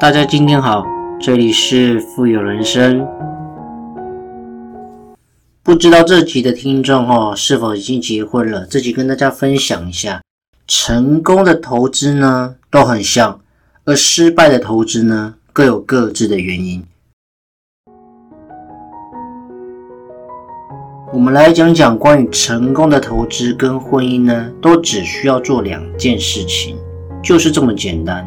大家今天好，这里是富有人生。不知道这集的听众哦，是否已经结婚了？这集跟大家分享一下，成功的投资呢都很像，而失败的投资呢各有各自的原因。我们来讲讲关于成功的投资跟婚姻呢，都只需要做两件事情，就是这么简单。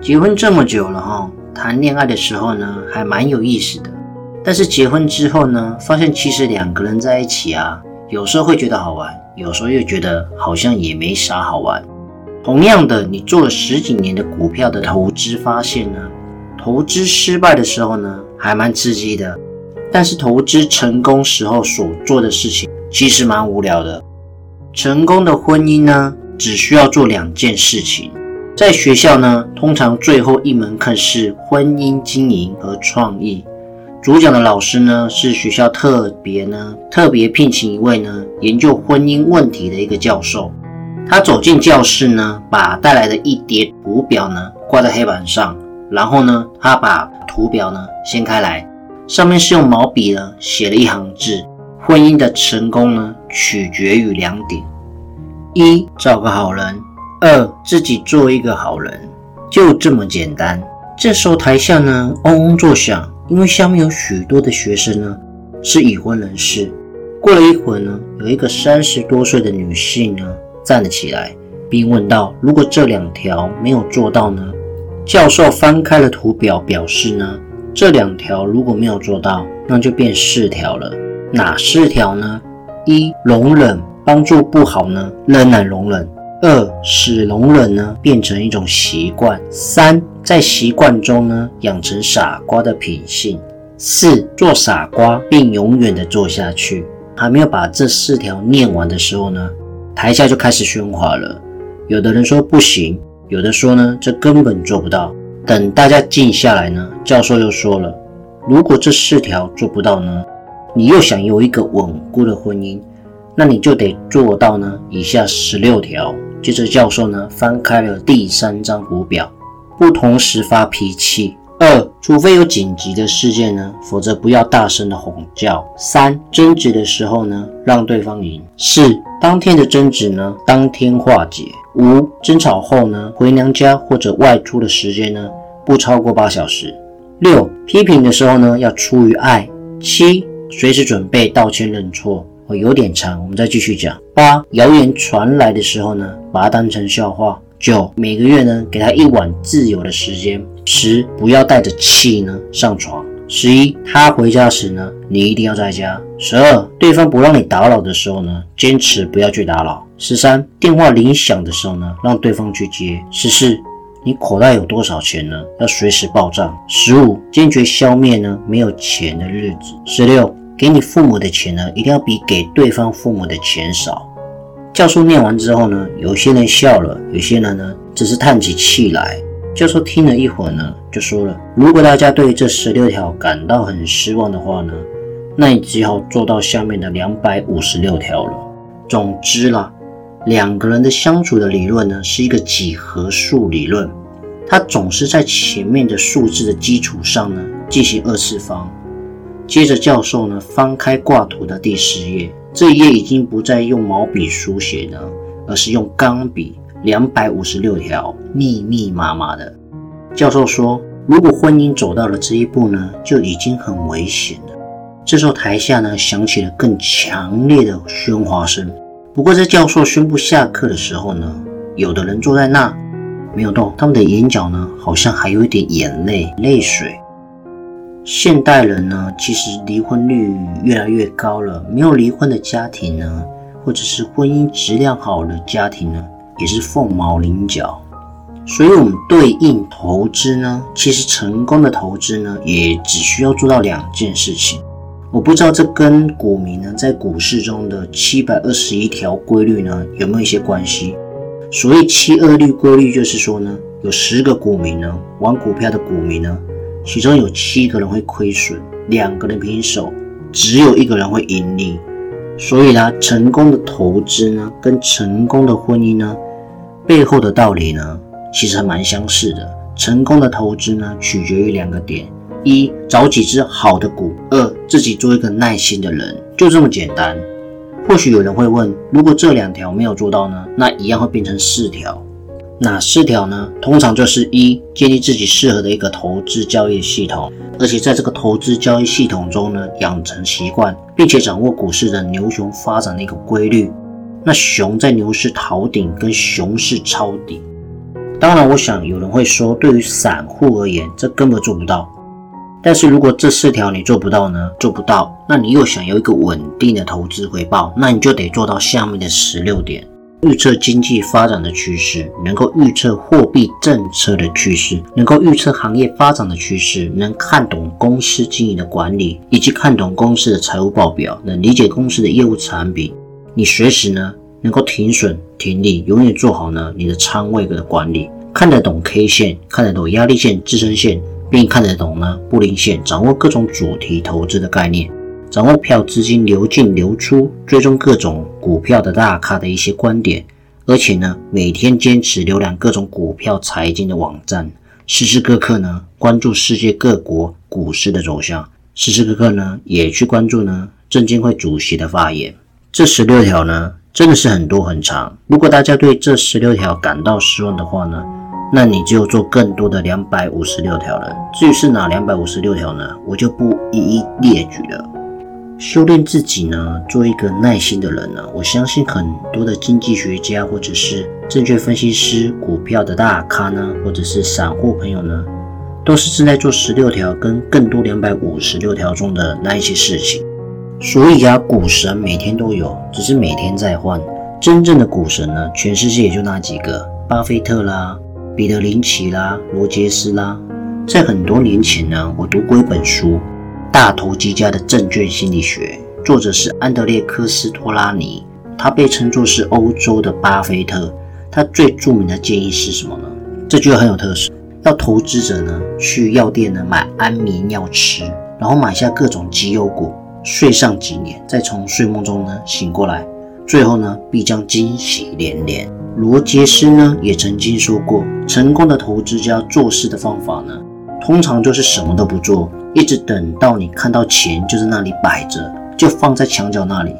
结婚这么久了哈，谈恋爱的时候呢还蛮有意思的，但是结婚之后呢，发现其实两个人在一起啊，有时候会觉得好玩，有时候又觉得好像也没啥好玩。同样的，你做了十几年的股票的投资，发现呢，投资失败的时候呢还蛮刺激的，但是投资成功时候所做的事情其实蛮无聊的。成功的婚姻呢，只需要做两件事情。在学校呢，通常最后一门课是婚姻经营和创意。主讲的老师呢，是学校特别呢特别聘请一位呢研究婚姻问题的一个教授。他走进教室呢，把带来的一叠图表呢挂在黑板上，然后呢，他把图表呢掀开来，上面是用毛笔呢写了一行字：婚姻的成功呢取决于两点，一找个好人。二，自己做一个好人，就这么简单。这时候台下呢嗡嗡作响，因为下面有许多的学生呢是已婚人士。过了一会儿呢，有一个三十多岁的女性呢站了起来，并问道：“如果这两条没有做到呢？”教授翻开了图表，表示呢，这两条如果没有做到，那就变四条了。哪四条呢？一，容忍，帮助不好呢，仍然容忍。二使容忍呢变成一种习惯。三在习惯中呢养成傻瓜的品性。四做傻瓜并永远的做下去。还没有把这四条念完的时候呢，台下就开始喧哗了。有的人说不行，有的说呢这根本做不到。等大家静下来呢，教授又说了，如果这四条做不到呢，你又想有一个稳固的婚姻，那你就得做到呢以下十六条。接着，教授呢翻开了第三张图表，不同时发脾气。二，除非有紧急的事件呢，否则不要大声的吼叫。三，争执的时候呢，让对方赢。四，当天的争执呢，当天化解。五，争吵后呢，回娘家或者外出的时间呢，不超过八小时。六，批评的时候呢，要出于爱。七，随时准备道歉认错。有点长，我们再继续讲。八，谣言传来的时候呢，把它当成笑话。九，每个月呢，给他一晚自由的时间。十，不要带着气呢上床。十一，他回家时呢，你一定要在家。十二，对方不让你打扰的时候呢，坚持不要去打扰。十三，电话铃响的时候呢，让对方去接。十四，你口袋有多少钱呢？要随时报账。十五，坚决消灭呢没有钱的日子。十六。给你父母的钱呢，一定要比给对方父母的钱少。教授念完之后呢，有些人笑了，有些人呢只是叹起气来。教授听了一会儿呢，就说了：如果大家对这十六条感到很失望的话呢，那你只好做到下面的两百五十六条了。总之啦，两个人的相处的理论呢，是一个几何数理论，它总是在前面的数字的基础上呢进行二次方。接着，教授呢翻开挂图的第十页，这一页已经不再用毛笔书写了，而是用钢笔，两百五十六条，密密麻麻的。教授说：“如果婚姻走到了这一步呢，就已经很危险了。”这时候，台下呢响起了更强烈的喧哗声。不过，在教授宣布下课的时候呢，有的人坐在那没有动，他们的眼角呢好像还有一点眼泪、泪水。现代人呢，其实离婚率越来越高了。没有离婚的家庭呢，或者是婚姻质量好的家庭呢，也是凤毛麟角。所以，我们对应投资呢，其实成功的投资呢，也只需要做到两件事情。我不知道这跟股民呢，在股市中的七百二十一条规律呢，有没有一些关系？所谓七二律规律，就是说呢，有十个股民呢，玩股票的股民呢。其中有七个人会亏损，两个人平手，只有一个人会盈利。所以呢，成功的投资呢，跟成功的婚姻呢，背后的道理呢，其实还蛮相似的，成功的投资呢，取决于两个点：一找几只好的股；二自己做一个耐心的人，就这么简单。或许有人会问，如果这两条没有做到呢？那一样会变成四条。哪四条呢？通常就是一，建立自己适合的一个投资交易系统，而且在这个投资交易系统中呢，养成习惯，并且掌握股市的牛熊发展的一个规律。那熊在牛市逃顶，跟熊市抄底。当然，我想有人会说，对于散户而言，这根本做不到。但是如果这四条你做不到呢？做不到，那你又想要一个稳定的投资回报，那你就得做到下面的十六点。预测经济发展的趋势，能够预测货币政策的趋势，能够预测行业发展的趋势，能看懂公司经营的管理，以及看懂公司的财务报表，能理解公司的业务产品。你随时呢能够停损停利，永远做好呢你的仓位的管理，看得懂 K 线，看得懂压力线、支撑线，并看得懂呢布林线，掌握各种主题投资的概念。掌握票资金流进流出，追踪各种股票的大咖的一些观点，而且呢，每天坚持浏览各种股票财经的网站，时时刻刻呢关注世界各国股市的走向，时时刻刻呢也去关注呢证监会主席的发言。这十六条呢真的是很多很长，如果大家对这十六条感到失望的话呢，那你就做更多的两百五十六条了。至于是哪两百五十六条呢，我就不一一列举了。修炼自己呢，做一个耐心的人呢。我相信很多的经济学家，或者是证券分析师、股票的大咖呢，或者是散户朋友呢，都是正在做十六条跟更多两百五十六条中的那一些事情。所以啊，股神每天都有，只是每天在换。真正的股神呢，全世界也就那几个：巴菲特啦、彼得林奇啦、罗杰斯啦。在很多年前呢，我读过一本书。大投机家的证券心理学，作者是安德烈科斯托拉尼，他被称作是欧洲的巴菲特。他最著名的建议是什么呢？这句很有特色，要投资者呢去药店呢买安眠药吃，然后买下各种绩优股，睡上几年，再从睡梦中呢醒过来，最后呢必将惊喜连连。罗杰斯呢也曾经说过，成功的投资家做事的方法呢，通常就是什么都不做。一直等到你看到钱就在那里摆着，就放在墙角那里。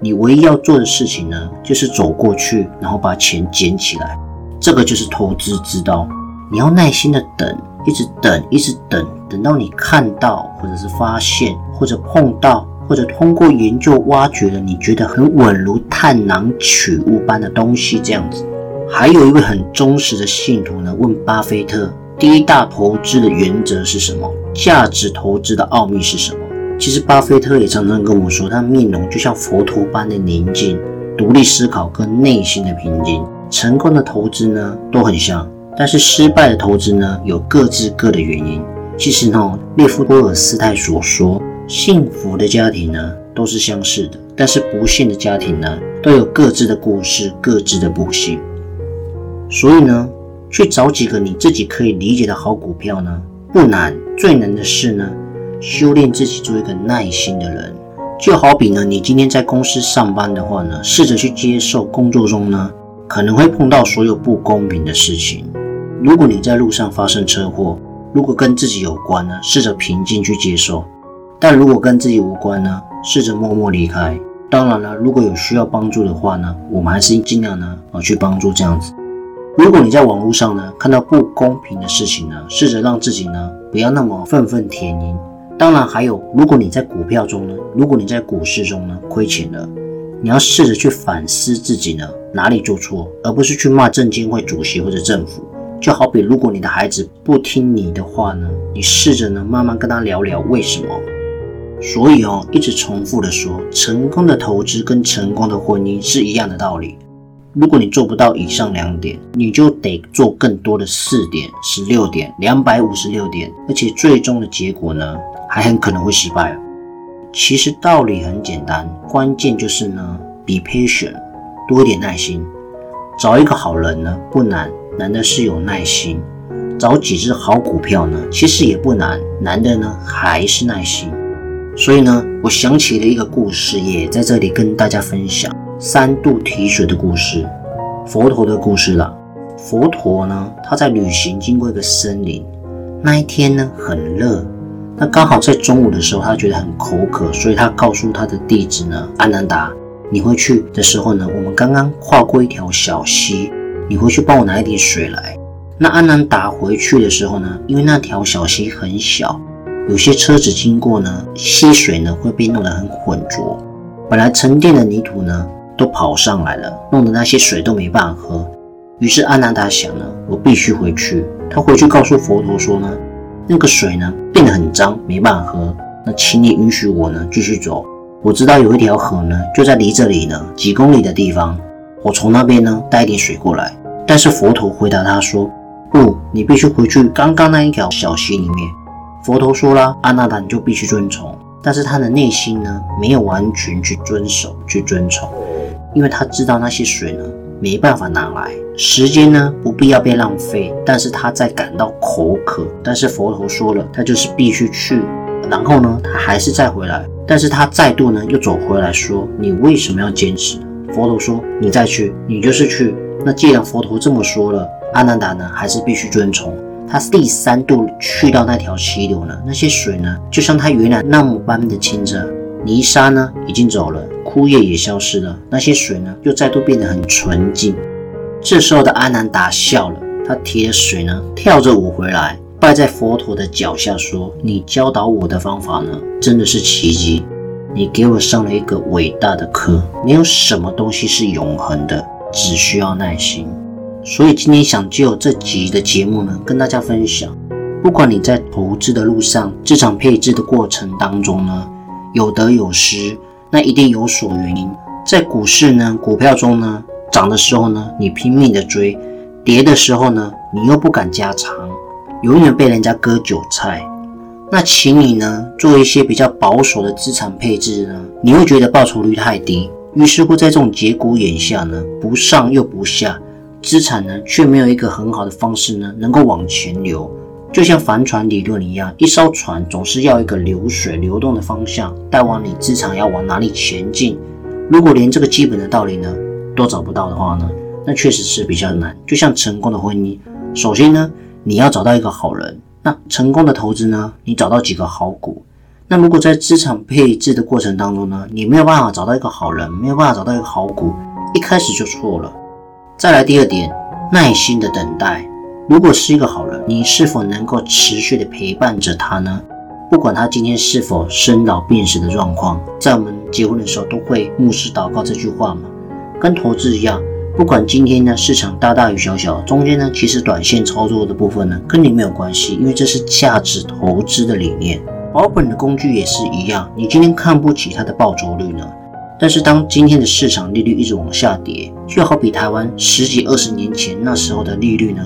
你唯一要做的事情呢，就是走过去，然后把钱捡起来。这个就是投资之道。你要耐心的等，一直等，一直等，等到你看到，或者是发现，或者碰到，或者通过研究挖掘了你觉得很稳如探囊取物般的东西，这样子。还有一位很忠实的信徒呢，问巴菲特。第一大投资的原则是什么？价值投资的奥秘是什么？其实巴菲特也常常跟我说，他面容就像佛陀般的宁静、独立思考跟内心的平静。成功的投资呢都很像，但是失败的投资呢有各自各的原因。其实呢，列夫·多尔斯泰所说，幸福的家庭呢都是相似的，但是不幸的家庭呢都有各自的故事、各自的不幸。所以呢。去找几个你自己可以理解的好股票呢？不难，最难的是呢，修炼自己做一个耐心的人。就好比呢，你今天在公司上班的话呢，试着去接受工作中呢可能会碰到所有不公平的事情。如果你在路上发生车祸，如果跟自己有关呢，试着平静去接受；但如果跟自己无关呢，试着默默离开。当然了，如果有需要帮助的话呢，我们还是尽量呢啊去帮助这样子。如果你在网络上呢看到不公平的事情呢，试着让自己呢不要那么愤愤填膺。当然还有，如果你在股票中呢，如果你在股市中呢亏钱了，你要试着去反思自己呢哪里做错，而不是去骂证监会主席或者政府。就好比如果你的孩子不听你的话呢，你试着呢慢慢跟他聊聊为什么。所以哦，一直重复的说，成功的投资跟成功的婚姻是一样的道理。如果你做不到以上两点，你就得做更多的四点、十六点、两百五十六点，而且最终的结果呢，还很可能会失败。其实道理很简单，关键就是呢，be patient，多一点耐心。找一个好人呢不难，难的是有耐心。找几只好股票呢，其实也不难，难的呢还是耐心。所以呢，我想起了一个故事，也在这里跟大家分享。三度提水的故事，佛陀的故事了。佛陀呢，他在旅行经过一个森林，那一天呢很热，那刚好在中午的时候，他觉得很口渴，所以他告诉他的弟子呢，安南达，你回去的时候呢，我们刚刚跨过一条小溪，你回去帮我拿一点水来。那安南达回去的时候呢，因为那条小溪很小，有些车子经过呢，溪水呢会被弄得很浑浊，本来沉淀的泥土呢都跑上来了，弄得那些水都没办法喝。于是阿南达想呢，我必须回去。他回去告诉佛陀说呢，那个水呢变得很脏，没办法喝。那请你允许我呢继续走。我知道有一条河呢就在离这里呢几公里的地方，我从那边呢带一点水过来。但是佛陀回答他说。不，你必须回去刚刚那一条小溪里面。佛陀说了，阿那达你就必须遵从。但是他的内心呢，没有完全去遵守、去遵从，因为他知道那些水呢，没办法拿来，时间呢，不必要被浪费。但是他在感到口渴，但是佛陀说了，他就是必须去。然后呢，他还是再回来，但是他再度呢，又走回来说，你为什么要坚持？佛陀说，你再去，你就是去。那既然佛陀这么说了。阿难达呢，还是必须遵从。他第三度去到那条溪流呢，那些水呢，就像他原来那么般的清澈。泥沙呢，已经走了，枯叶也消失了，那些水呢，又再度变得很纯净。这时候的阿难达笑了，他提着水呢，跳着舞回来，拜在佛陀的脚下，说：“你教导我的方法呢，真的是奇迹。你给我上了一个伟大的课。没有什么东西是永恒的，只需要耐心。”所以今天想就这集的节目呢，跟大家分享，不管你在投资的路上，资产配置的过程当中呢，有得有失，那一定有所原因。在股市呢，股票中呢，涨的时候呢，你拼命的追；跌的时候呢，你又不敢加仓，永远被人家割韭菜。那请你呢，做一些比较保守的资产配置呢，你会觉得报酬率太低，于是乎在这种节骨眼下呢，不上又不下。资产呢，却没有一个很好的方式呢，能够往前流，就像帆船理论一样，一艘船总是要一个流水流动的方向，带往你资产要往哪里前进。如果连这个基本的道理呢都找不到的话呢，那确实是比较难。就像成功的婚姻，首先呢，你要找到一个好人；那成功的投资呢，你找到几个好股。那如果在资产配置的过程当中呢，你没有办法找到一个好人，没有办法找到一个好股，一开始就错了。再来第二点，耐心的等待。如果是一个好人，你是否能够持续的陪伴着他呢？不管他今天是否生老病死的状况，在我们结婚的时候都会牧师祷告这句话嘛。跟投资一样，不管今天呢市场大大与小小，中间呢其实短线操作的部分呢跟你没有关系，因为这是价值投资的理念。保本的工具也是一样，你今天看不起它的报酬率呢？但是当今天的市场利率一直往下跌，就好比台湾十几二十年前那时候的利率呢，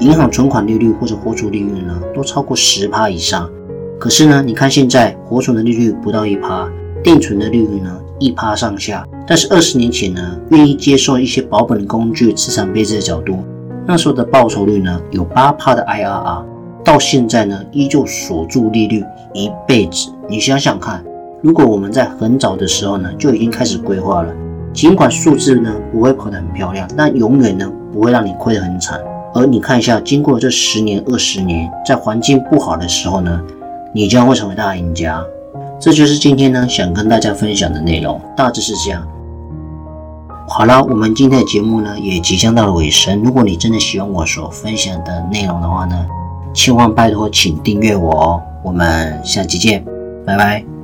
银行存款利率或者活储利率呢，都超过十趴以上。可是呢，你看现在活存的利率不到一趴，定存的利率呢一趴上下。但是二十年前呢，愿意接受一些保本工具、资产配置的角度，那时候的报酬率呢有八趴的 IRR，到现在呢依旧锁住利率一辈子。你想想看。如果我们在很早的时候呢就已经开始规划了，尽管数字呢不会跑得很漂亮，但永远呢不会让你亏得很惨。而你看一下，经过这十年、二十年，在环境不好的时候呢，你将会成为大赢家。这就是今天呢想跟大家分享的内容，大致是这样。好了，我们今天的节目呢也即将到了尾声。如果你真的喜欢我所分享的内容的话呢，千万拜托请订阅我哦。我们下期见，拜拜。